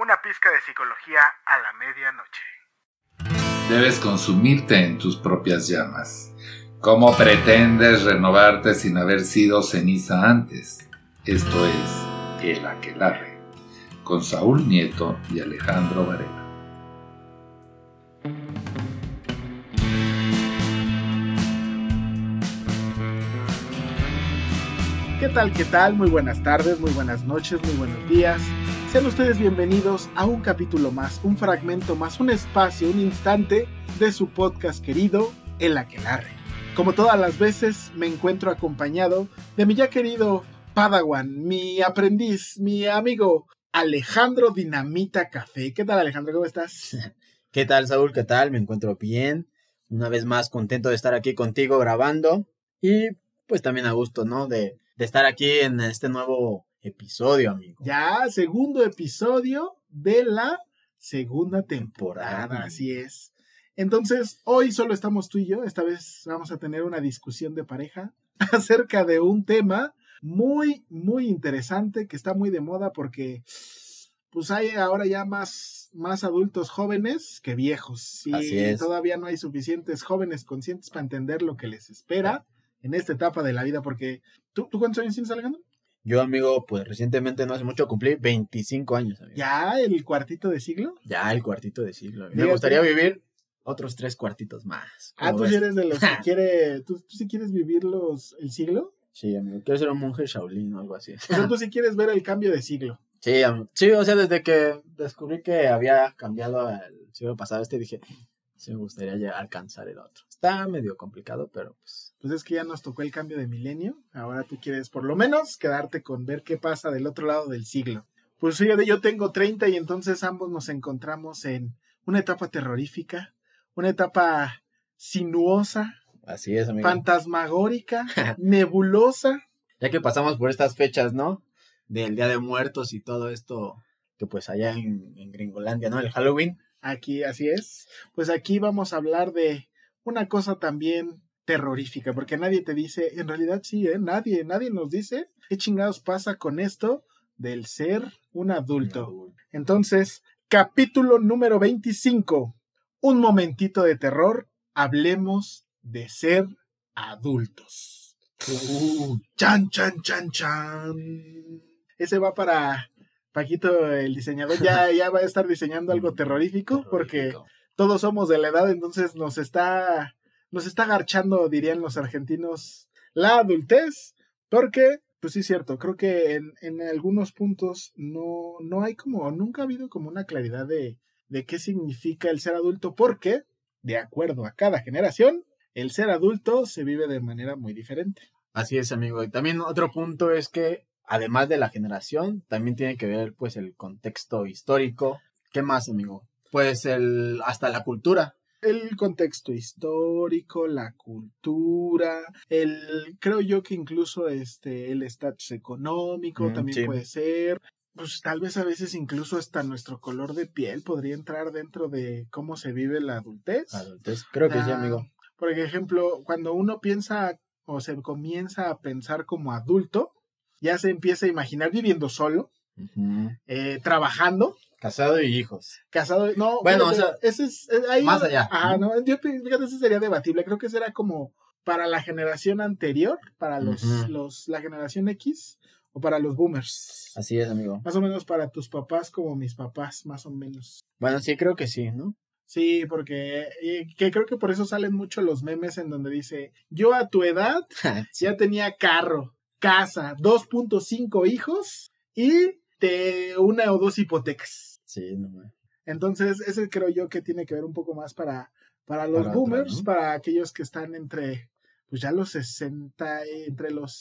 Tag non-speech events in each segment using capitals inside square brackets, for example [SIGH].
una pizca de psicología a la medianoche. Debes consumirte en tus propias llamas. ¿Cómo pretendes renovarte sin haber sido ceniza antes? Esto es El Aquelarre, con Saúl Nieto y Alejandro Varela. ¿Qué tal? ¿Qué tal? Muy buenas tardes, muy buenas noches, muy buenos días. Sean ustedes bienvenidos a un capítulo más, un fragmento más, un espacio, un instante de su podcast querido, El Aquelarre. Como todas las veces, me encuentro acompañado de mi ya querido Padawan, mi aprendiz, mi amigo Alejandro Dinamita Café. ¿Qué tal, Alejandro? ¿Cómo estás? [LAUGHS] ¿Qué tal, Saúl? ¿Qué tal? Me encuentro bien. Una vez más contento de estar aquí contigo grabando y pues también a gusto, ¿no? De, de estar aquí en este nuevo episodio, amigo. Ya, segundo episodio de la segunda temporada, Temporada. así es. Entonces, hoy solo estamos tú y yo, esta vez vamos a tener una discusión de pareja [LAUGHS] acerca de un tema muy, muy interesante que está muy de moda porque pues hay ahora ya más, más adultos jóvenes que viejos y Así es. todavía no hay suficientes jóvenes conscientes para entender lo que les espera en esta etapa de la vida porque ¿tú, ¿tú cuántos años tienes, Alejandro? Yo, amigo, pues recientemente, no hace mucho, cumplí 25 años, amigo. ¿Ya el cuartito de siglo? Ya el cuartito de siglo. Me gustaría vivir otros tres cuartitos más. Ah, ¿Cómo tú ves? eres de los que [LAUGHS] quiere, tú, tú sí quieres vivir los, el siglo. Sí, amigo. Quiero ser un monje Shaolin o algo así. O sea, tú [LAUGHS] sí quieres ver el cambio de siglo. Sí, am- sí, o sea, desde que descubrí que había cambiado el siglo pasado este, dije, sí me gustaría ya alcanzar el otro. Está medio complicado, pero pues... Pues es que ya nos tocó el cambio de milenio. Ahora tú quieres por lo menos quedarte con ver qué pasa del otro lado del siglo. Pues fíjate, yo tengo 30 y entonces ambos nos encontramos en una etapa terrorífica, una etapa sinuosa, Así es, amigo. fantasmagórica, [LAUGHS] nebulosa. Ya que pasamos por estas fechas, ¿no? Del Día de Muertos y todo esto, que pues allá en, en Gringolandia, ¿no? El Halloween. Aquí, así es. Pues aquí vamos a hablar de una cosa también terrorífica, porque nadie te dice, en realidad sí, ¿eh? Nadie, nadie nos dice qué chingados pasa con esto del ser un adulto. Entonces, capítulo número 25. Un momentito de terror. Hablemos de ser adultos. Chan, chan, chan, chan. Ese va para Paquito, el diseñador. Ya, [LAUGHS] ya va a estar diseñando algo terrorífico porque todos somos de la edad, entonces nos está, nos está garchando, dirían los argentinos, la adultez, porque, pues sí es cierto, creo que en, en algunos puntos no, no hay como, nunca ha habido como una claridad de, de qué significa el ser adulto, porque, de acuerdo a cada generación, el ser adulto se vive de manera muy diferente. Así es, amigo. Y también otro punto es que, además de la generación, también tiene que ver, pues, el contexto histórico. ¿Qué más, amigo? Pues el, hasta la cultura. el contexto histórico, la cultura, el creo yo que incluso este el estatus económico Mm, también sí. puede ser. Pues tal vez a veces incluso hasta nuestro color de piel podría entrar dentro de cómo se vive la adultez. Adultez. Creo que sí, Ah, amigo. Por ejemplo, cuando uno piensa o se comienza a pensar como adulto, ya se empieza a imaginar viviendo solo, eh, trabajando, Casado y hijos. Casado, no, Bueno, o sea, ese es, eh, ahí- más allá. Ajá, no, yo fíjate, ese sería debatible. Creo que ese era como para la generación anterior, para los, los, la generación X o para los boomers. Así es, amigo. Más o menos para tus papás como mis papás, más o menos. Bueno, sí, creo que sí, ¿no? Sí, porque y que creo que por eso salen mucho los memes en donde dice, yo a tu edad [LAUGHS] ya tenía carro, casa, 2.5 hijos y de una o dos hipotecas. Sí, no me- Entonces, ese creo yo que tiene que ver un poco más para, para los Para boomers, para aquellos que están entre, pues ya los 60, eh, entre los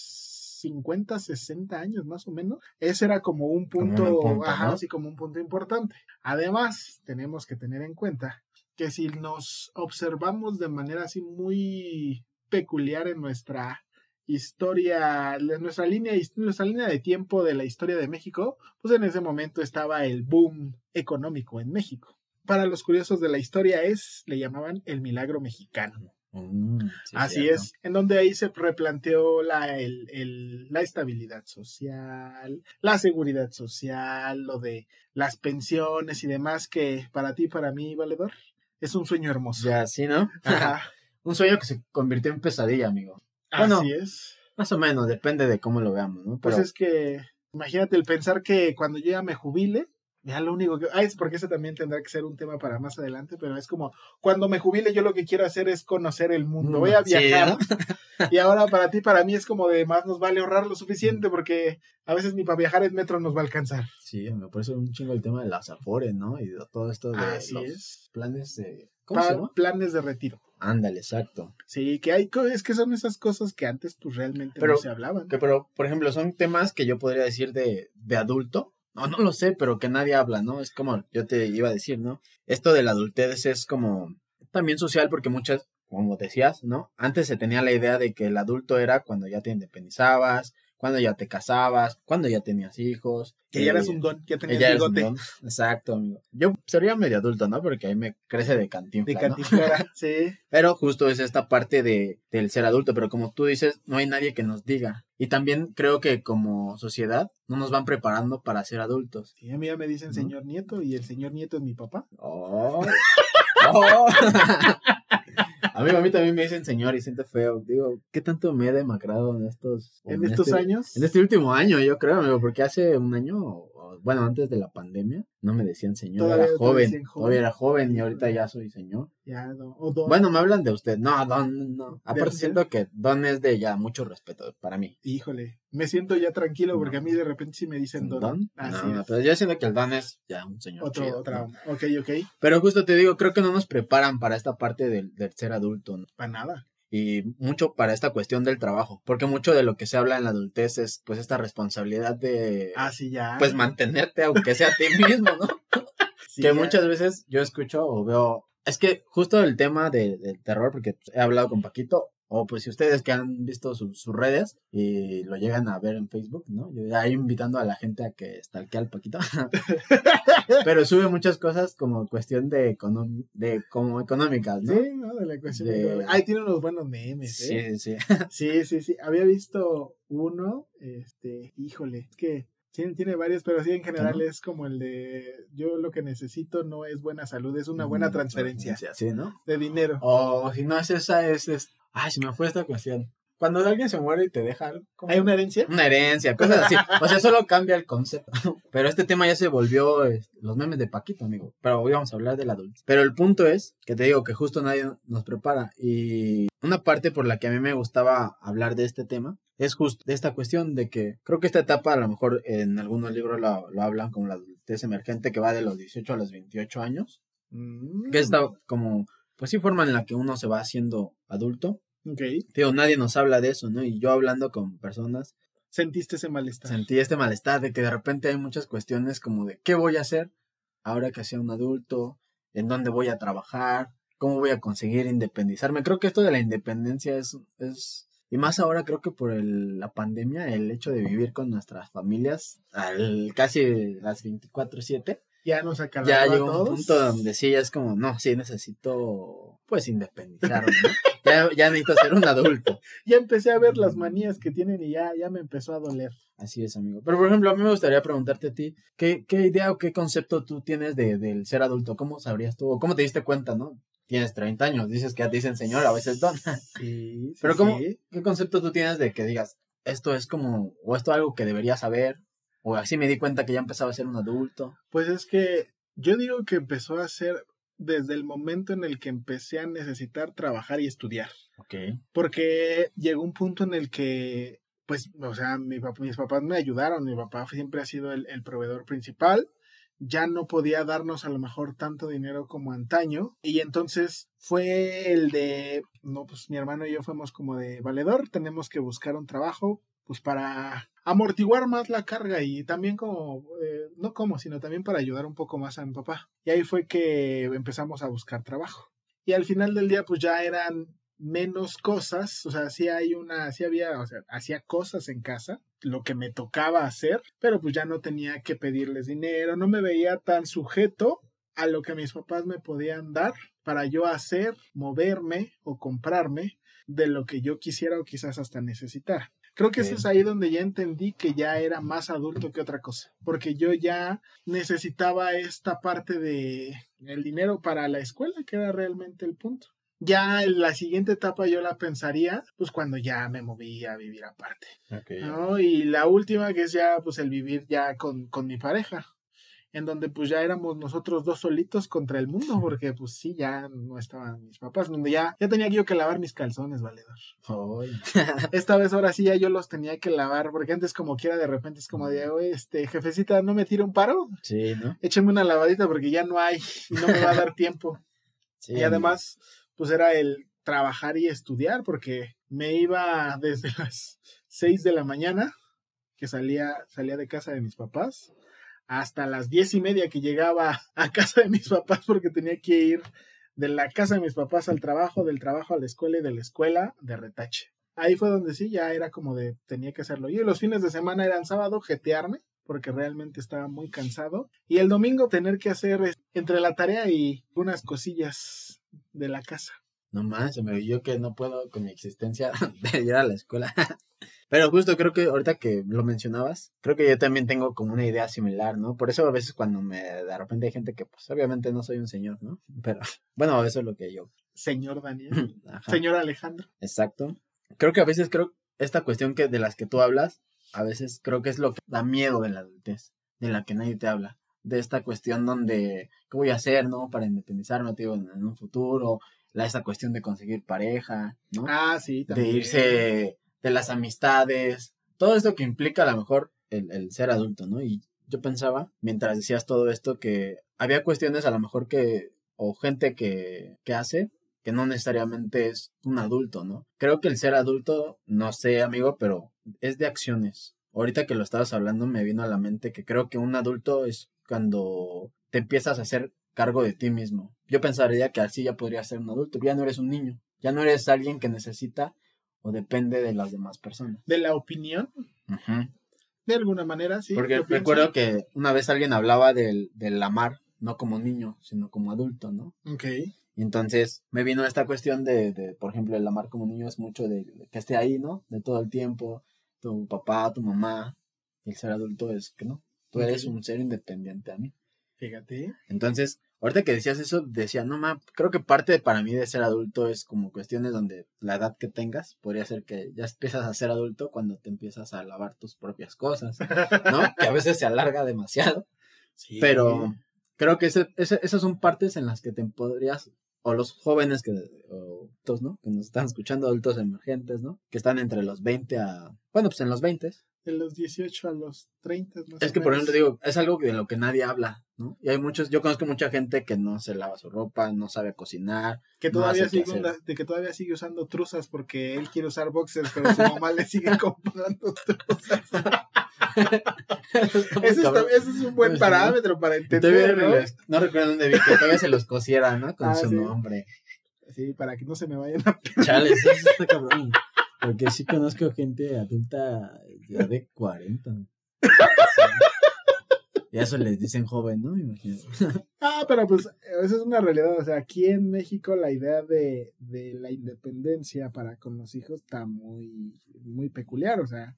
50, 60 años más o menos. Ese era como un Como punto, punto, ajá, ¿no? así como un punto importante. Además, tenemos que tener en cuenta que si nos observamos de manera así muy peculiar en nuestra historia, nuestra línea, nuestra línea de tiempo de la historia de México, pues en ese momento estaba el boom económico en México. Para los curiosos de la historia es, le llamaban el milagro mexicano. Mm, sí, Así cierto. es, en donde ahí se replanteó la, el- el- la estabilidad social, la seguridad social, lo de las pensiones y demás, que para ti, para mí, Valedor, es un sueño hermoso. Ya, sí, ¿no? Ajá, [LAUGHS] Un sueño que se convirtió en pesadilla, amigo. Bueno, así es. Más o menos, depende de cómo lo veamos, ¿no? Pues es que, imagínate el pensar que cuando yo ya me jubile, ya lo único que. Ah, es porque ese también tendrá que ser un tema para más adelante, pero es como, cuando me jubile, yo lo que quiero hacer es conocer el mundo. Voy a Mm, Sí, viajar. ¿no? [LAUGHS] Y ahora para ti, para mí es como de más nos vale ahorrar lo suficiente, porque a veces ni para viajar en metro nos va a alcanzar. Sí, por eso un chingo el tema de las afores, ¿no? Y todo esto de Así los es. planes de... ¿Cómo se llama? planes de retiro. Ándale, exacto. Sí, que hay, es que son esas cosas que antes pues realmente Pero- no se hablaban. Que, pero, por ejemplo, son temas que yo podría decir de, de adulto. No, no lo sé, pero que nadie habla, ¿no? Es como yo te iba a decir, ¿no? Esto de la adultez es como también social porque muchas, como decías, ¿no? Antes se tenía la idea de que el adulto era cuando ya te independizabas, cuando ya te casabas, cuando ya tenías hijos. Que ya eras eh, un don, ya tenías ya bigote don. Exacto, amigo. Yo sería medio adulto, ¿no? Porque ahí me crece de de cantinflas, ¿no? cantinflora. [LAUGHS] sí. Pero justo es esta parte de, del ser adulto, pero como tú dices, no hay nadie que nos diga. Y también creo que como sociedad no nos van preparando para ser adultos. Sí, a mí ya me dicen ¿No? señor nieto y el señor nieto es mi papá. Oh. [LAUGHS] Oh. [LAUGHS] Amigo, a mí también me dicen señor y siento feo. Digo, ¿qué tanto me he demacrado en estos... En estos este- años. En este último año, yo creo, amigo, porque hace un año, bueno, antes de la pandemia, no me decían señor, Todavía era joven, todavía era joven y ahorita ya soy señor. Ya, don- o don. Bueno, me hablan de usted. No, Don, no. Aparte siento que Don es de ya mucho respeto para mí. Híjole, me siento ya tranquilo porque a mí de repente sí me dicen don. ¿Don? Así no, es. pero yo siento que el Don es ya un señor Otro, chido, otra ¿no? Ok, ok. Pero justo te digo, creo que no nos preparan para esta parte del, del ser adulto, ¿no? Para nada. Y mucho para esta cuestión del trabajo. Porque mucho de lo que se habla en la adultez es pues esta responsabilidad de Ah, sí, ya. pues mantenerte aunque sea a ti mismo, ¿no? [LAUGHS] Sí, que ya. muchas veces yo escucho o veo. Es que justo el tema de- del terror, porque he hablado con Paquito, o pues si ustedes que han visto su- sus redes y lo llegan a ver en Facebook, ¿no? Yo ahí invitando a la gente a que stalkee al Paquito. [LAUGHS] Pero sube muchas cosas como cuestión de, econom- de como económicas, ¿no? Sí, ¿no? De la cuestión. De- de- Ay, tiene unos buenos memes, ¿eh? sí, sí. Sí, sí, sí. Había visto uno, este, híjole, es que tiene, tiene varios, pero sí en general es como el de yo lo que necesito no es buena salud, es una buena transferencia Sí, ¿no? de dinero. O si no es esa, es, es... Ay, se me fue esta cuestión. Cuando alguien se muere y te deja algo, ¿cómo? ¿Hay una herencia? Una herencia, cosas así. O sea, solo cambia el concepto. [LAUGHS] Pero este tema ya se volvió este, los memes de Paquito, amigo. Pero hoy vamos a hablar del adulto. Pero el punto es que te digo que justo nadie nos prepara. Y una parte por la que a mí me gustaba hablar de este tema es justo esta cuestión de que creo que esta etapa a lo mejor en algunos libros lo, lo hablan como la adultez emergente que va de los 18 a los 28 años. Mm, Que es esta como, pues sí, forma en la que uno se va haciendo adulto. Ok. Digo, nadie nos habla de eso, ¿no? Y yo hablando con personas Sentiste ese malestar. sentí este malestar de que de repente hay muchas cuestiones como de qué voy a hacer ahora que sea un adulto, en dónde voy a trabajar, cómo voy a conseguir independizarme. Creo que esto de la independencia es, es y más ahora creo que por el- la pandemia, el hecho de vivir con nuestras familias al casi las 24/7, Ya nos acabó ya llegó un punto donde sí, ya es como, no, sí necesito pues independizarme, ¿no? [LAUGHS] ya, ya necesito ser un adulto. Ya empecé a ver las manías que tienen y ya, ya me empezó a doler. Así es, amigo. Pero, por ejemplo, a mí me gustaría preguntarte a ti, ¿qué, qué idea o qué concepto tú tienes de, del ser adulto? ¿Cómo sabrías tú? ¿O cómo te diste cuenta, no? Tienes 30 años, dices que ya te dicen señor, a veces don. [LAUGHS] Sí, sí, Pero, ¿cómo, sí. ¿qué concepto tú tienes de que digas, esto es como, o esto es algo que debería saber? O así me di cuenta que ya empezaba a ser un adulto. Pues es que yo digo que empezó a ser, desde el momento en el que empecé a necesitar trabajar y estudiar. Ok. Porque llegó un punto en el que, pues, o sea, mi papá, mis papás me ayudaron, mi papá siempre ha sido el, el proveedor principal, ya no podía darnos a lo mejor tanto dinero como antaño, y entonces fue el de, no, pues mi hermano y yo fuimos como de valedor, tenemos que buscar un trabajo, pues para amortiguar más la carga y también como, eh, no como, sino también para ayudar un poco más a mi papá. Y ahí fue que empezamos a buscar trabajo. Y al final del día, pues ya eran menos cosas, o sea, sí hay una, sí había, o sea, hacía cosas en casa, lo que me tocaba hacer, pero pues ya no tenía que pedirles dinero, no me veía tan sujeto a lo que mis papás me podían dar para yo hacer, moverme o comprarme de lo que yo quisiera o quizás hasta necesitar. Creo que eso es ahí donde ya entendí que ya era más adulto que otra cosa, porque yo ya necesitaba esta parte de el dinero para la escuela, que era realmente el punto. Ya la siguiente etapa yo la pensaría, pues cuando ya me moví a vivir aparte. Ok. ¿no? Y la última que es ya, pues el vivir ya con, con mi pareja, en donde pues ya éramos nosotros dos solitos contra el mundo, porque pues sí, ya no estaban mis papás, donde ya, ya tenía yo que lavar mis calzones, valedor. Ay. [LAUGHS] Esta vez ahora sí ya yo los tenía que lavar, porque antes como quiera de repente es como de, oye, este, jefecita, ¿no me tira un paro? Sí, ¿no? Échame una lavadita porque ya no hay y no me va a dar tiempo. [LAUGHS] Sí, y además, pues era el trabajar y estudiar, porque me iba desde [LAUGHS] las 6 de la mañana, que salía, salía de casa de mis papás, hasta las diez y media que llegaba a casa de mis papás, porque tenía que ir de la casa de mis papás al trabajo, del trabajo a la escuela y de la escuela de retache. Ahí fue donde sí, ya era como de tenía que hacerlo. Y los fines de semana eran sábado, jetearme, porque realmente estaba muy cansado. Y el domingo tener que hacer eh, entre la tarea y unas cosillas de la casa. No más, se me yo que no puedo con mi existencia [LAUGHS] de ir a la escuela. [LAUGHS] Pero justo creo que ahorita que lo mencionabas, creo que yo también tengo como una idea similar, ¿no? Por eso a veces cuando me de repente hay gente que pues obviamente no soy un señor, ¿no? [LAUGHS] Pero bueno, eso es lo que yo. Señor Daniel, Ajá. señor Alejandro. Exacto. Creo que a veces creo esta cuestión que de las que tú hablas, a veces creo que es lo que da miedo de la adultez, de la que nadie te habla, de esta cuestión donde qué voy a hacer, ¿no? Para independizarme, digo, en, un futuro, la esta cuestión de conseguir pareja, ¿no? Ah, sí, de también. irse de las amistades, todo esto que implica a lo mejor el, el ser adulto, ¿no? Y yo pensaba, mientras decías todo esto, que había cuestiones a lo mejor que, o gente que, que hace, que no necesariamente es un adulto, ¿no? Creo que el ser adulto, no sé, amigo, pero es de acciones. Ahorita que lo estabas hablando me vino a la mente que creo que un adulto es cuando te empiezas a hacer cargo de ti mismo. Yo pensaría que así ya podría ser un adulto, ya no eres un niño, ya no eres alguien que necesita o depende de las demás personas. De la opinión, de alguna manera, sí. Porque pienso. recuerdo que una vez alguien hablaba del, del amar, no como niño, sino como adulto, ¿no? Ok. Y entonces me vino esta cuestión de, de, por ejemplo, el amar como niño es mucho de, de que esté ahí, ¿no? De todo el tiempo, tu papá, tu mamá, y el ser adulto es que no, tú eres un ser independiente a mí. Fíjate. Entonces, ahorita que decías eso, decía, no, ma, creo que parte de- para mí de ser adulto es como cuestiones donde la edad que tengas, podría ser que ya empiezas a ser adulto cuando te empiezas a lavar tus propias cosas, ¿no? [LAUGHS] que a veces se alarga demasiado, Sí. pero creo que ese, ese- esas son partes en las que te podrías, o los jóvenes que, o adultos, ¿no? Que nos están escuchando, adultos emergentes, ¿no? Que están entre los 20 a, bueno, pues en los 20. De los 18 a los 30. Más Es que, por ejemplo, digo, es algo de lo que nadie habla, ¿no? Y hay muchos, yo conozco mucha gente que no se lava su ropa, no sabe cocinar. Que todavía, sigue, de que todavía sigue usando truzas porque él quiere usar boxers, pero su mamá le sigue [LAUGHS] comprando truzas. [LAUGHS] Ese, está- ese es un buen parámetro para entender, ¿no? recuerdo dónde vi que todavía se los cosiera, ¿no? Con Ah, su sí. nombre. Sí, para que no se me vayan a... Chale, eso sí está cabrón. Porque sí conozco gente adulta ya de 40. [LAUGHS] Y a eso les dicen joven, ¿no? Imagínate. [LAUGHS] Ah, pero pues esa es una realidad. O sea, aquí en México la idea de, de la independencia para con los hijos está muy, muy peculiar. O sea,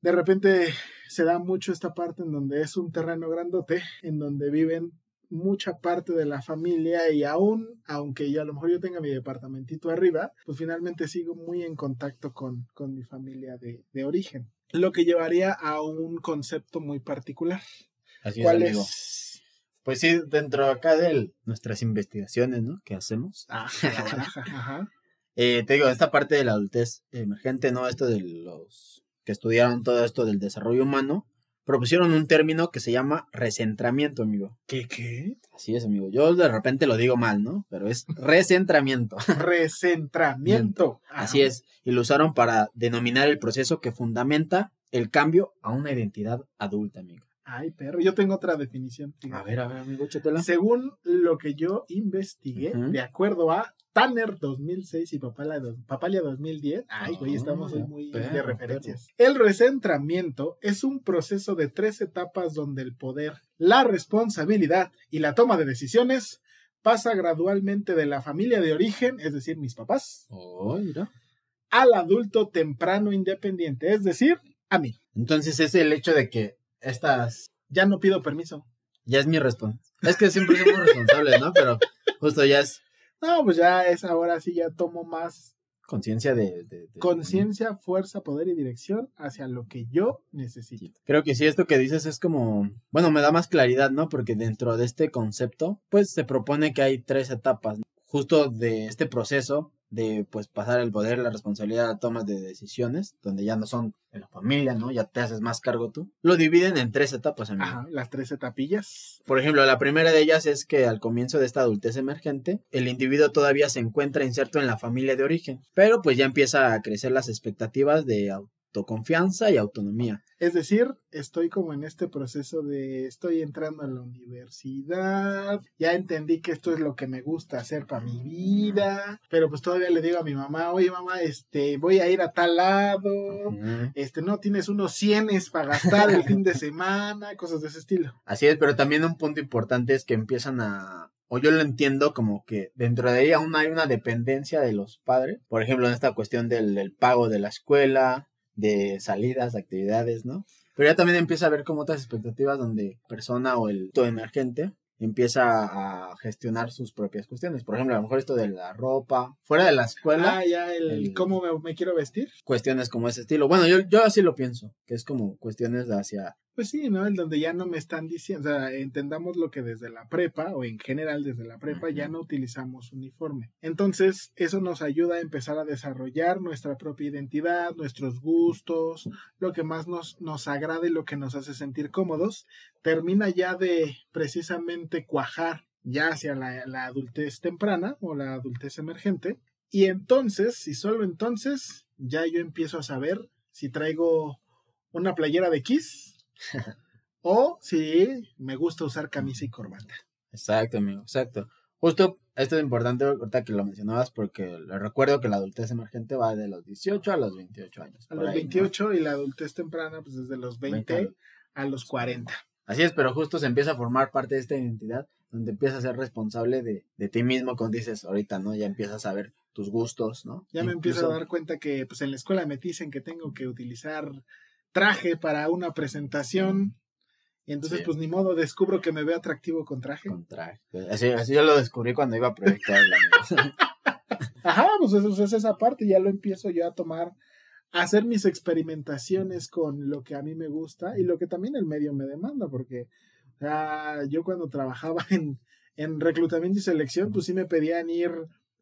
de repente se da mucho esta parte en donde es un terreno grandote, en donde viven mucha parte de la familia y aún, aunque yo a lo mejor yo tenga mi departamentito arriba, pues finalmente sigo muy en contacto con, con mi familia de, de origen. Lo que llevaría a un concepto muy particular. Así es, ¿Cuál amigo. es? Pues sí, dentro acá de nuestras investigaciones, ¿no? Que hacemos. Ah, ajá. [LAUGHS] Eh, te digo, esta parte de la adultez emergente, ¿no? Esto de los que estudiaron todo esto del desarrollo humano, propusieron un término que se llama recentramiento, amigo. ¿Qué, qué? Así es, amigo. Yo de repente lo digo mal, ¿no? Pero es recentramiento. [LAUGHS] Recentramiento. Así es. Y lo usaron para denominar el proceso que fundamenta el cambio a una identidad adulta, amigo. Ay, perro, yo tengo otra definición. A ver, a ver, amigo, chétela. Según lo que yo investigué, de acuerdo a Tanner 2006 y Papalia, dos- Papalia 2010, ay, güey, Ah, estamos hoy muy de perro, referencias. El recentramiento es un proceso de tres etapas donde el poder, la responsabilidad y la toma de decisiones pasa gradualmente de la familia de origen, es decir, mis papás, Oh, mira. al adulto temprano independiente, es decir, a mí. Entonces es el hecho de que estas Ya no pido permiso. ya es mi responsabilidad. Es que siempre somos responsables, ¿no? Pero justo ya es No, pues ya es ahora sí, ya tomo más conciencia de, de- de- conciencia, fuerza, poder y dirección hacia lo que yo necesito. Creo que sí, esto que dices es como, bueno, me da más claridad, ¿no? Porque dentro de este concepto, pues se propone que hay tres etapas, ¿no? justo de este proceso de, pues, pasar el poder, la responsabilidad a tomas de decisiones, donde ya no son en la familia, ¿no? Ya te haces más cargo tú. Lo dividen en tres etapas, amigo. Ajá, las tres etapillas. Por ejemplo, la primera de ellas es que al comienzo de esta adultez emergente, el individuo todavía se encuentra inserto en la familia de origen, pero pues ya empieza a crecer las expectativas de autoconfianza y autonomía. Es decir, estoy como en este proceso de estoy entrando a la universidad, ya entendí que esto es lo que me gusta hacer para mi vida, pero pues todavía le digo a mi mamá, oye mamá, este, voy a ir a tal lado, este, no tienes unos cienes para gastar el fin de semana, cosas de ese estilo. Así es, pero también un punto importante es que empiezan a, o yo lo entiendo como que dentro de ella aún hay una dependencia de los padres, por ejemplo, en esta cuestión del, del pago de la escuela, de salidas, de actividades, ¿no? Pero ya también empieza a haber como otras expectativas donde persona o el todo emergente empieza a gestionar sus propias cuestiones. Por ejemplo, a lo mejor esto de la ropa, fuera de la escuela, Ah, ya el, el- cómo me, me quiero vestir. cuestiones como ese estilo. Bueno, yo, yo así lo pienso, que es como cuestiones hacia... Pues sí, ¿no? El donde ya no me están diciendo, o sea, entendamos lo que desde la prepa o en general desde la prepa ya no utilizamos uniforme. Entonces, eso nos ayuda a empezar a desarrollar nuestra propia identidad, nuestros gustos, lo que más nos, nos agrade, lo que nos hace sentir cómodos. Termina ya de precisamente cuajar ya hacia la, la adultez temprana o la adultez emergente. Y entonces, y solo entonces, ya yo empiezo a saber si traigo una playera de Kiss o si me gusta usar camisa y corbata. Exacto, amigo, exacto. Justo esto es importante ahorita que lo mencionabas porque le recuerdo que la adultez emergente va de los 18 a los 28 años. A los ahí, ¿no? 28 y la adultez temprana, pues desde los 20 Veinte. a los 40. Así es, pero justo se empieza a formar parte de esta identidad donde empiezas a ser responsable de, de ti mismo, como dices ahorita, ¿no? Ya empiezas a ver tus gustos, ¿no? Ya me empiezo a dar cuenta que pues en la escuela me dicen que tengo que utilizar traje para una presentación. Y entonces, Sí. pues ni modo, descubro que me veo atractivo con traje. con traje. Así, así yo lo descubrí cuando iba a proyectar amigo. [LAUGHS] Ajá, pues eso es esa parte, ya lo empiezo yo a tomar, a hacer mis experimentaciones con lo que a mí me gusta y lo que también el medio me demanda, porque o sea, yo cuando trabajaba [LAUGHS] en, en reclutamiento y selección, pues sí me pedían ir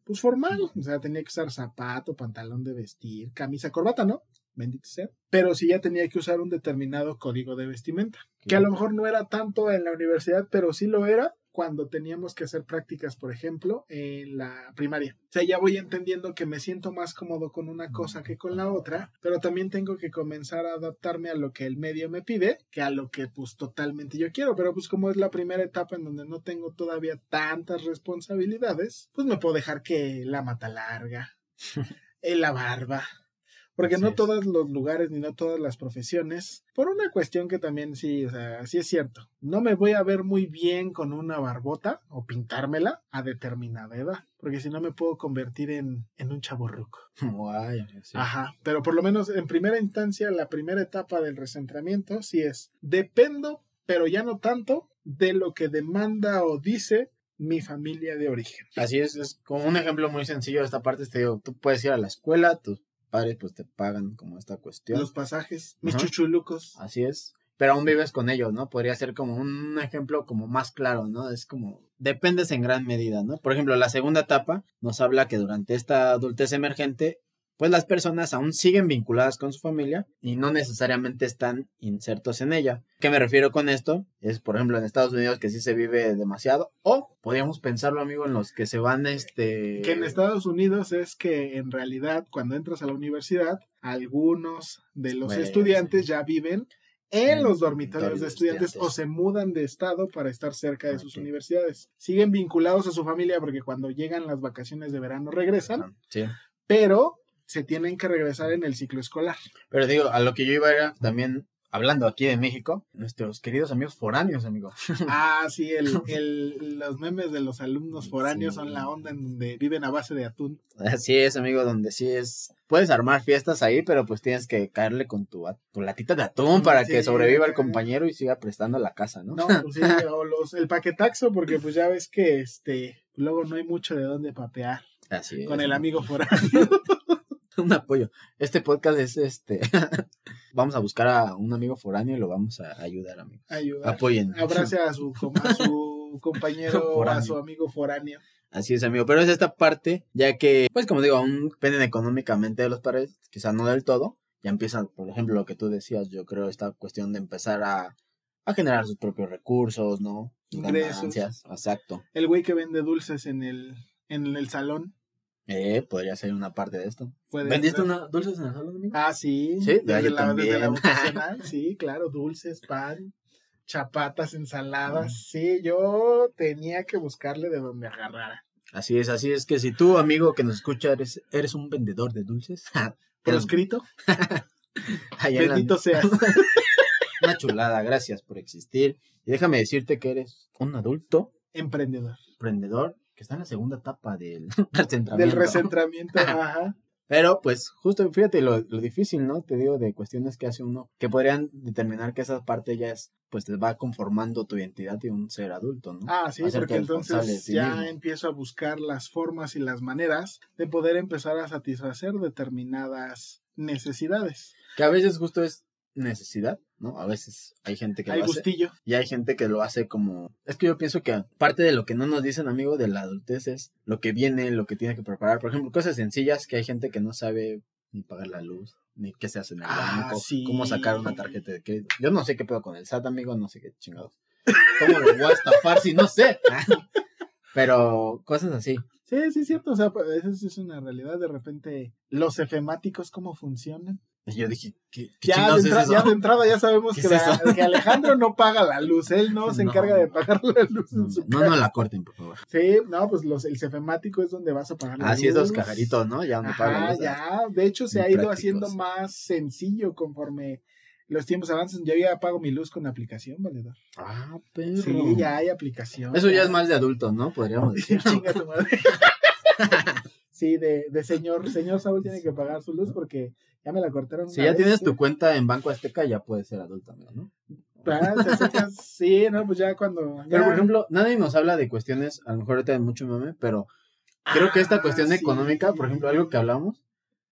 pues formal, o sea, tenía que usar zapato, pantalón de vestir, camisa, corbata, ¿no? Bendito sea. Pero sí ya tenía que usar un determinado código de vestimenta, que a lo mejor no era tanto en la universidad, pero sí lo era cuando teníamos que hacer prácticas, por ejemplo, en la primaria. O sea, ya voy entendiendo que me siento más cómodo con una cosa que con la otra, pero también tengo que comenzar a adaptarme a lo que el medio me pide, que a lo que pues totalmente yo quiero, pero pues como es la primera etapa en donde no tengo todavía tantas responsabilidades, pues me puedo dejar que la mata larga, [LAUGHS] en la barba, porque Así no es. todos los lugares ni no todas las profesiones, por una cuestión que también sí, o sea, sí es cierto, no me voy a ver muy bien con una barbota o pintármela a determinada edad, porque si no me puedo convertir en, en un chaborruco. [LAUGHS] Guay, sí. Ajá, pero por lo menos en primera instancia, la primera etapa del recentramiento sí es, dependo, pero ya no tanto, de lo que demanda o dice mi familia de origen. Así es, es como un ejemplo muy sencillo de esta parte, te digo, tú puedes ir a la escuela, tus padres pues te pagan como esta cuestión. Los pasajes, mis Ajá. chuchulucos. Así es. pero aún vives con ellos, ¿no? Podría ser como un ejemplo como más claro, ¿no? Es como, dependes en gran medida, ¿no? Por ejemplo, la segunda etapa nos habla que durante esta adultez emergente pues las personas aún siguen vinculadas con su familia y no necesariamente están insertos en ella. ¿Qué me refiero con esto? Es, por ejemplo, en Estados Unidos que sí se vive demasiado, o podríamos pensarlo, amigo, en los que se van, este... Que en Estados Unidos es que en realidad cuando entras a la universidad, algunos de los estudiantes ya viven en En los dormitorios de estudiantes o se mudan de estado para estar cerca de sus universidades. Siguen vinculados a su familia porque cuando llegan las vacaciones de verano regresan, Sí. pero se tienen que regresar en el ciclo escolar. Pero digo, a lo que yo iba era también, hablando aquí de México, nuestros queridos amigos foráneos, amigo. [LAUGHS] Ah, sí, el, el- los memes de los alumnos foráneos Sí. son la onda en donde viven a base de atún. Así es, amigo, donde sí es... Puedes armar fiestas ahí, pero pues tienes que caerle con tu, tu latita de atún para Sí. que sobreviva el compañero y siga prestando la casa, ¿no? No, [LAUGHS] pues sí, o los, el paquetaxo, porque pues ya ves que este luego no hay mucho de dónde papear Así es. con el amigo foráneo. [LAUGHS] [LAUGHS] un apoyo. Este podcast es este. [LAUGHS] vamos a buscar a un amigo foráneo y lo vamos a ayudar, amigo. Ayudar. Apoyen. Abrace a su, a su [LAUGHS] compañero, a su amigo foráneo. Así es, amigo. Pero es esta parte, ya que, pues como digo, aún dependen económicamente de los padres, quizá no del todo. Ya empiezan, por ejemplo, lo que tú decías, yo creo, esta cuestión de empezar a, a generar sus propios recursos, ¿no? Ingresos. Ganancias. Exacto. El güey que vende dulces en el, en el salón. Eh, podría ser una parte de esto. ¿Vendiste una dulces en el salón, amigo? Ah, sí. Sí, desde, la, desde la vocacional. [LAUGHS] Sí, claro, dulces, pan, chapatas, ensaladas. Sí, yo tenía que buscarle de donde agarrara. Así es, así es que si tú, amigo que nos escucha, eres, eres un vendedor de dulces. [LAUGHS] Proscrito, [LAUGHS] en la- bendito seas. Una chulada, gracias por existir. Y déjame decirte que eres un adulto Emprendedor. emprendedor que está en la segunda etapa del recentramiento. [LAUGHS] Del recentramiento, [LAUGHS] ajá. Pero, pues, justo, fíjate lo, lo difícil, ¿no? Te digo, de cuestiones que hace uno, que podrían determinar que esa parte ya es, pues, te va conformando tu identidad de un ser adulto, ¿no? Ah, sí, Hacerte porque entonces ya empiezo a buscar las formas y las maneras de poder empezar a satisfacer determinadas necesidades. Que a veces justo es necesidad, ¿no? A veces hay gente que Hay lo hace. gustillo. Y hay gente que lo hace como... Es que yo pienso que parte de lo que no nos dicen, amigo, de la adultez es lo que viene, lo que tiene que preparar. Por ejemplo, cosas sencillas que hay gente que no sabe ni pagar la luz, ni qué se hace en el Ah, banco, sí. cómo sacar una tarjeta de crédito. Yo no sé qué pedo con el SAT, amigo, no sé qué chingados. ¿Cómo lo voy a estafar si no sé? [LAUGHS] Pero cosas así. Sí, sí, es cierto. O sea, pues, eso es una realidad. De repente, los efemáticos, ¿cómo funcionan? Y yo dije, ¿qué, qué Ya de, es eso? ya de entrada ya sabemos ¿Qué que, es la- eso? que Alejandro no paga la luz. Él no se No. encarga de pagar la luz en su No, no la corten, por favor. Sí, no, pues los, el cefemático es donde vas a pagar la Así luz. es, los cajaritos, ¿no? Ya donde pagan Ajá, los- ya. De hecho, se ha ido prácticos. haciendo más sencillo conforme los tiempos avanzan. Yo ya pago mi luz con aplicación, valedor. Ah, perro. Sí, ya hay aplicación. Eso ya es más de adulto, ¿no? Podríamos decir. [LAUGHS] Chinga tu madre. [LAUGHS] sí, de, de señor, [LAUGHS] señor Saúl tiene que pagar su luz porque ya me la cortaron. Si ya vez, tienes ¿sí? tu cuenta en Banco Azteca, ya puedes ser adulto, amigo, ¿no? Ah, te acercas- sí, no, pues ya cuando. Pero, por ejemplo, nadie nos habla de cuestiones, a lo mejor ahorita hay mucho meme, pero creo que esta Ah, cuestión sí. económica, por ejemplo, algo que hablamos,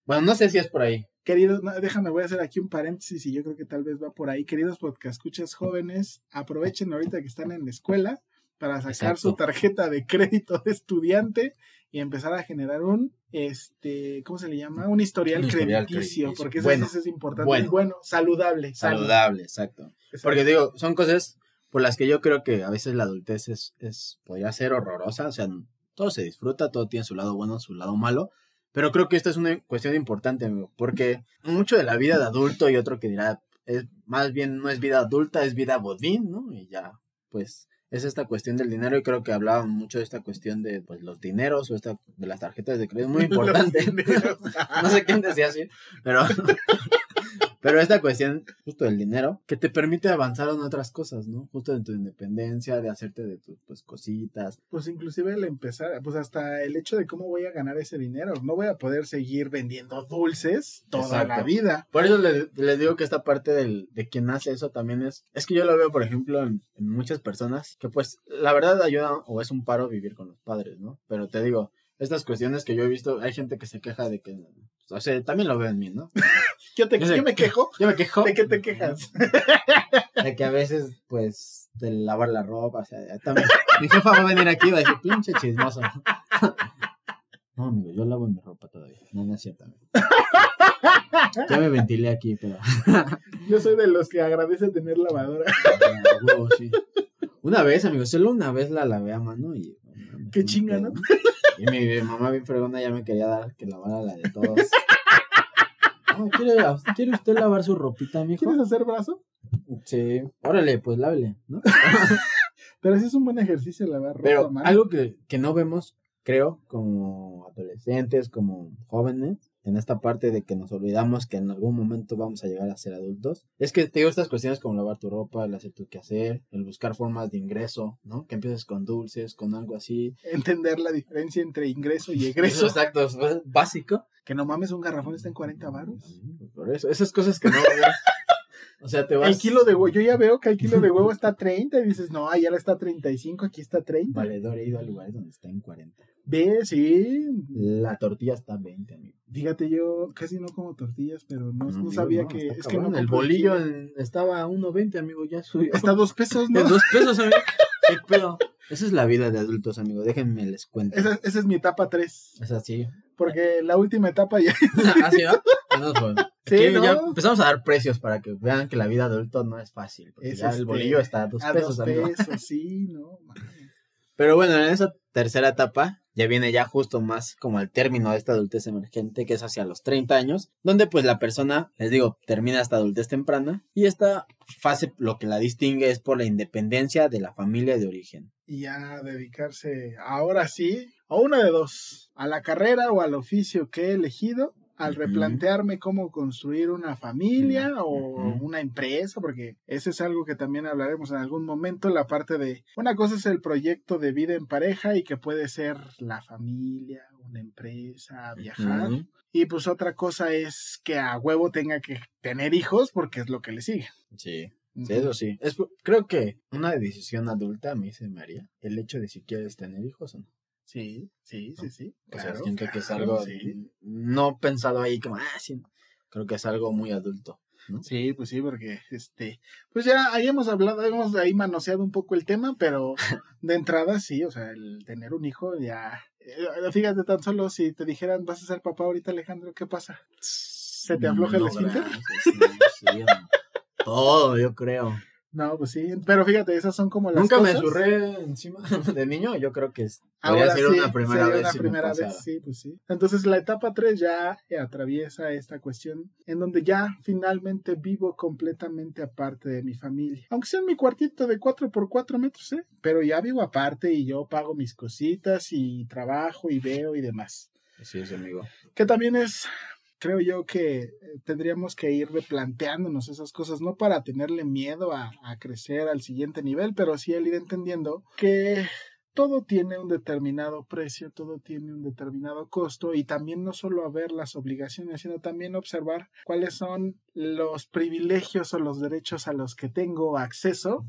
bueno, no sé si es por ahí. Queridos, no, déjame, voy a hacer aquí un paréntesis y yo creo que tal vez va por ahí. Queridos podcast escuchas jóvenes, aprovechen ahorita que están en la escuela para sacar Exacto. su tarjeta de crédito de estudiante y empezar a generar un, este, ¿cómo se le llama? Un historial, Un historial crediticio, crediticio. porque eso Bueno, es importante. bueno. Saludable. Saludable, exacto. Exacto. Porque digo, son cosas por las que yo creo que a veces la adultez es, es podría ser horrorosa, o sea, todo se disfruta, todo tiene su lado bueno, su lado malo, pero creo que esta es una cuestión importante, amigo, porque [LAUGHS] mucho de la vida de adulto y otro que dirá, es más bien no es vida adulta, es vida bodín, ¿no? Y ya, pues es esta cuestión del dinero y creo que hablaban mucho de esta cuestión de pues, los dineros o esta de las tarjetas de crédito, muy [LAUGHS] importante. [LAUGHS] No sé quién decía así, pero [LAUGHS] pero esta cuestión justo del dinero que te permite avanzar en otras cosas, ¿no? Justo en tu independencia, de hacerte de tus pues cositas. Pues inclusive el empezar, pues hasta el hecho de cómo voy a ganar ese dinero. No voy a poder seguir vendiendo dulces toda Exacto. la vida. Por eso les, les digo que esta parte del, de quien hace eso también es, es que yo lo veo, por ejemplo, en, en muchas personas que pues la verdad ayuda o es un paro vivir con los padres, ¿no? Pero te digo, estas cuestiones que yo he visto, hay gente que se queja de que, o sea, también lo veo en mí, ¿no? Yo, te, Yo me quejo. Yo me quejo ¿De qué te quejas? de que a veces, pues, de lavar la ropa, o sea, también. [LAUGHS] Mi jefa va a venir aquí y va a decir, pinche chismoso. No, amigo, yo lavo mi ropa todavía. No, no es cierto, amigo. Ya me ventilé aquí, pero. [LAUGHS] Yo soy de los que agradece tener lavadora. [LAUGHS] Ah, huevo, sí. Una vez, amigo, solo una vez la lavé a mano y. Qué chinga, ¿no? Y mi mamá bien fregona ya me quería dar que lavara la de todos. No, ¿quiere, ¿Quiere usted lavar su ropita, mijo? ¿Quieres hacer brazo? Sí. Órale, pues lávele, ¿no? [LAUGHS] Pero sí es un buen ejercicio lavar ropa, Pero man. algo que, que no vemos, creo, como adolescentes, como jóvenes, en esta parte de que nos olvidamos que en algún momento vamos a llegar a ser adultos, es que te digo estas cuestiones como lavar tu ropa, el hacer tu quehacer, el buscar formas de ingreso, ¿no? Que empieces con dulces, con algo así. Entender la diferencia entre ingreso y [LAUGHS] Eso egreso. exacto, es básico. Que no mames, un garrafón está en 40 baros. Por eso, esas cosas que no. [LAUGHS] O sea, te vas... El kilo de huevo, yo ya veo que el kilo de huevo está a 30 y dices, no, allá está a 35, aquí está a 30. Valedor, he ido a lugares donde está en 40. Ve, sí. La tortilla está a 20, amigo. Fíjate, yo casi no como tortillas, pero no, no amigo, sabía no, que es que no el bolillo en- estaba a 1.20, amigo, ya subió. Está a dos pesos, [LAUGHS] De ¿no? dos pesos, amigo. [LAUGHS] ¿Qué pedo? Esa es la vida de adultos, amigo. Déjenme les cuento. Esa, esa es mi etapa 3. Es así. Porque la última etapa ya. [LAUGHS] Fue. Sí, Aquí ¿no? Ya empezamos a dar precios para que vean que la vida de adulto no es fácil. Porque Es ya este, el bolillo está a dos a pesos, dos amigo. pesos, sí, no. Pero bueno, en esa tercera etapa ya viene ya justo más como el término de esta adultez emergente, que es hacia los 30 años, donde pues la persona, les digo, termina esta adultez temprana y esta fase lo que la distingue es por la independencia de la familia de origen. Y ya dedicarse, ahora sí, a una de dos, a la carrera o al oficio que he elegido, al replantearme cómo construir una familia o una empresa, porque eso es algo que también hablaremos en algún momento, la parte de, una cosa es el proyecto de vida en pareja y que puede ser la familia, una empresa, viajar. Y pues otra cosa es que a huevo tenga que tener hijos porque es lo que le sigue. Sí. Sí, eso sí. Es, creo que una decisión adulta a mí se me haría el hecho de si quieres tener hijos o no. Sí, sí, sí, sí. O sea, claro, siento que es claro, algo sí. no pensado ahí como, ah, sí. Creo que es algo muy adulto. Sí, pues sí, porque este, pues ya ahí hemos hablado, hemos ahí manoseado un poco el tema, pero [LAUGHS] de entrada sí, o sea, el tener un hijo ya, eh, fíjate tan solo si te dijeran vas a ser papá ahorita Alejandro, ¿qué pasa? ¿Se te afloja el No, esfínter? gracias, sí, sí. Todo, yo creo. No, pues sí, pero fíjate, esas son como las Nunca me surré encima [LAUGHS] de niño, yo creo que Ahora ser sí, una primera sería vez. una si primera vez, sí, pues sí. Entonces la etapa 3 ya atraviesa esta cuestión en donde ya finalmente vivo completamente aparte de mi familia. Aunque sea en mi cuartito de 4 por 4 metros, ¿eh? Pero ya vivo aparte y yo pago mis cositas y trabajo y veo y demás. Así es, amigo. Que también es, creo yo que eh, tendríamos que ir replanteándonos esas cosas, no para tenerle miedo a, a crecer al siguiente nivel, pero sí el ir entendiendo que todo tiene un determinado precio, todo tiene un determinado costo y también no solo a ver las obligaciones, sino también observar cuáles son los privilegios o los derechos a los que tengo acceso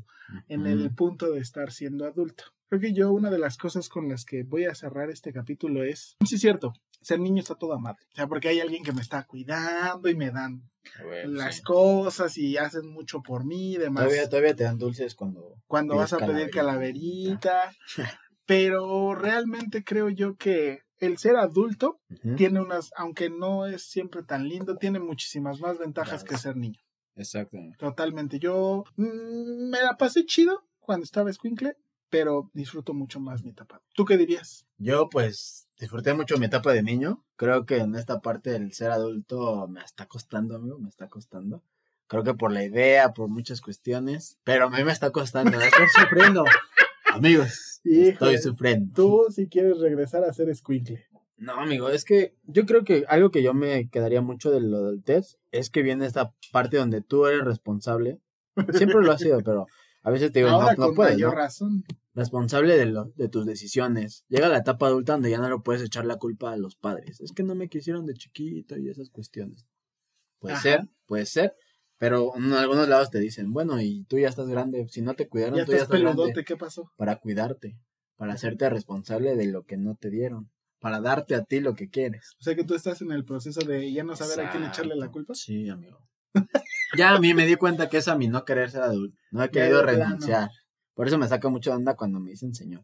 en el punto de estar siendo adulto. Creo que yo una de las cosas con las que voy a cerrar este capítulo es, sí es cierto, ser niño está toda madre. O sea, porque hay alguien que me está cuidando y me dan Bueno, las sí. cosas y hacen mucho por mí y demás. Todavía, todavía te dan dulces cuando... Cuando vas a pedir calaverita. calaverita. [LAUGHS] Pero realmente creo yo que el ser adulto tiene unas, aunque no es siempre tan lindo, tiene muchísimas más ventajas Claro. que ser niño. Exactamente. Totalmente. Yo mm, me la pasé chido cuando estaba escuincle, pero disfruto mucho más mi etapa. ¿Tú qué dirías? Yo pues disfruté mucho mi etapa de niño. Creo que en esta parte del ser adulto me está costando, amigo, me está costando. Creo que por la idea, por muchas cuestiones, pero a mí me está costando, estoy sufriendo. [LAUGHS] Amigos, Híjole. estoy sufriendo. Tú si quieres regresar a ser escuincle. No, amigo, es que yo creo que algo que yo me quedaría mucho de lo del test es que viene esta parte donde tú eres responsable. Siempre lo has sido, pero a veces te digo, Ahora no, no con puedes, mayor ¿no? razón. responsable de, lo, de tus decisiones. Llega la etapa adulta donde ya no le puedes echar la culpa a los padres. Es que no me quisieron de chiquito y esas cuestiones. Puede Ajá. ser, puede ser. Pero en algunos lados te dicen, bueno, y tú ya estás grande. Si no te cuidaron, Ya tú ya estás estás grande peludote, ¿qué pasó? para cuidarte, para hacerte responsable de lo que no te dieron. para darte a ti lo que quieres. O sea que tú estás en el proceso de ya no saber a quién echarle la culpa. Sí, amigo. [LAUGHS] ya a mí me di cuenta que es a mi no querer ser adulto. No he querido renunciar. Por eso me saca mucho de onda cuando me dicen señor.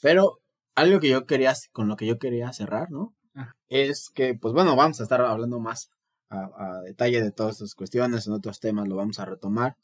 Pero algo que yo quería, con lo que yo quería cerrar, ¿no? Ah. Es que, pues bueno, vamos a estar hablando más a, a detalle de todas estas cuestiones, en otros temas lo vamos a retomar.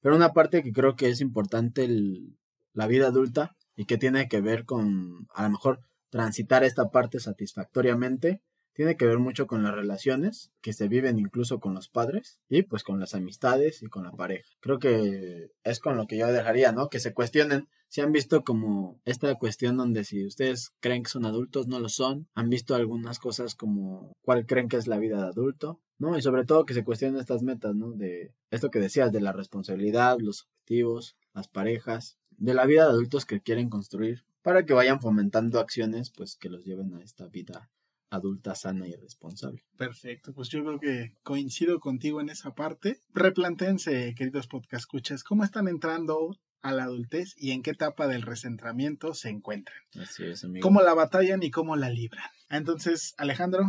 Pero una parte que creo que es importante el- la vida adulta y que tiene que ver con, a lo mejor, transitar esta parte satisfactoriamente, tiene que ver mucho con las relaciones que se viven incluso con los padres y pues con las amistades y con la pareja. Creo que es con lo que yo dejaría, ¿no? Que se cuestionen si han visto como esta cuestión donde si ustedes creen que son adultos, no lo son, han visto algunas cosas como cuál creen que es la vida de adulto, ¿no? Y sobre todo que se cuestionen estas metas, ¿no? De esto que decías, de la responsabilidad, los objetivos, las parejas, de la vida de adultos que quieren construir para que vayan fomentando acciones pues que los lleven a esta vida adulta sana y responsable. Perfecto, pues yo creo que coincido contigo en esa parte. Replantéense, queridos podcast escuchas, cómo están entrando a la adultez y en qué etapa del recentramiento se encuentran. Así es, amigo. Cómo la batallan y cómo la libran. Entonces, Alejandro,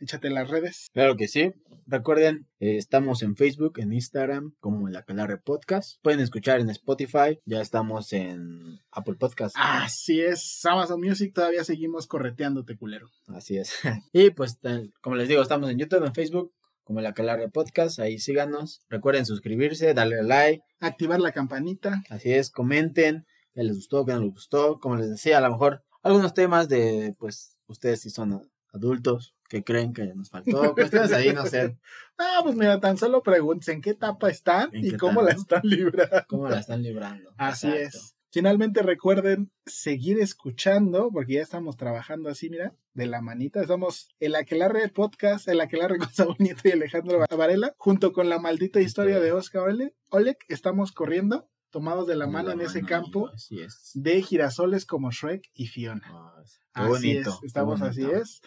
échate las redes. Claro que sí. Recuerden, eh, estamos en Facebook, en Instagram, como el Aquelarre Podcast. Pueden escuchar en Spotify. Ya estamos en Apple Podcast. Así es, Amazon Music, todavía seguimos correteándote, culero. Así es. [LAUGHS] y pues, como les digo, estamos en YouTube, en Facebook, como el Aquelarre Podcast. Ahí síganos. Recuerden suscribirse, darle like. Activar la campanita. Así es, comenten. ¿Qué les gustó? ¿Qué no les gustó? Como les decía, a lo mejor algunos temas de, pues, ustedes si son adultos, que creen que nos faltó. Cuestiones ahí, no sé, [LAUGHS] Ah, pues mira, tan solo pregunten en qué etapa están ¿En y cómo etapa? la están librando. cómo la están librando. Así Exacto. es. Finalmente recuerden seguir escuchando, porque ya estamos trabajando así, mira, de la manita. Estamos el Aquelarre Podcast, el Aquelarre con Saúl Nieto y Alejandro Varela, junto con la maldita historia de Oscar Ole- Oleg. Estamos corriendo, tomados de la mano en ese mano, campo amigo, Así es. de girasoles como Shrek y Fiona. Ah, Así bonito. es, estamos así es.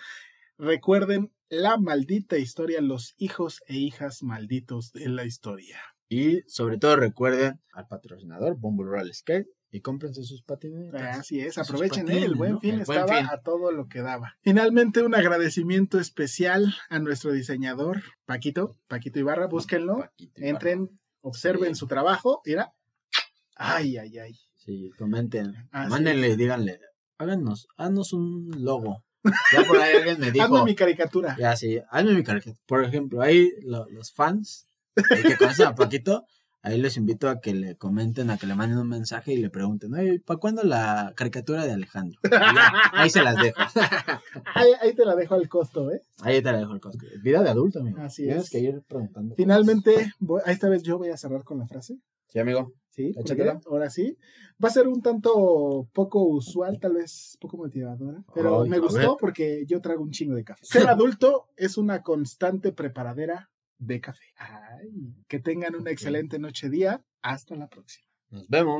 Recuerden la maldita historia, los hijos e hijas malditos de la historia. Y sobre todo recuerden al patrocinador Bumble Roll Skate y cómprense sus patinetas. Así es, aprovechen patines, eh, el buen ¿no? fin El buen estaba fin. a todo lo que daba. Finalmente un agradecimiento especial a nuestro diseñador Paquito, Paquito Ibarra, búsquenlo, Paquito entren, observen Sí. su trabajo, mira. Ay, ay, ay. Sí, comenten. Así Mándenle, díganle, háganos, haznos un logo. Ya por ahí alguien me [LAUGHS] dijo. Hazme mi caricatura. Ya sí, hazme mi caricatura. Por ejemplo, ahí lo- los fans que conocen a Paquito, ahí les invito a que le comenten, a que le manden un mensaje y le pregunten, oye, ¿para cuándo la caricatura de Alejandro? Ya, ahí se las dejo. [LAUGHS] Ahí, ahí te la dejo al costo, ¿eh? Ahí te la dejo el cosco. Vida de adulto, amigo. Así Tienes es. que ir preguntando. Finalmente, voy- a esta vez yo voy a cerrar con la frase. Sí, amigo. Sí, ahora sí. Va a ser un tanto poco usual, tal vez poco motivadora, pero Ay, me gustó porque yo trago un chingo de café. Ser [LAUGHS] adulto es una constante preparadera de café. Ay, que tengan una excelente noche día. Hasta la próxima. Nos vemos.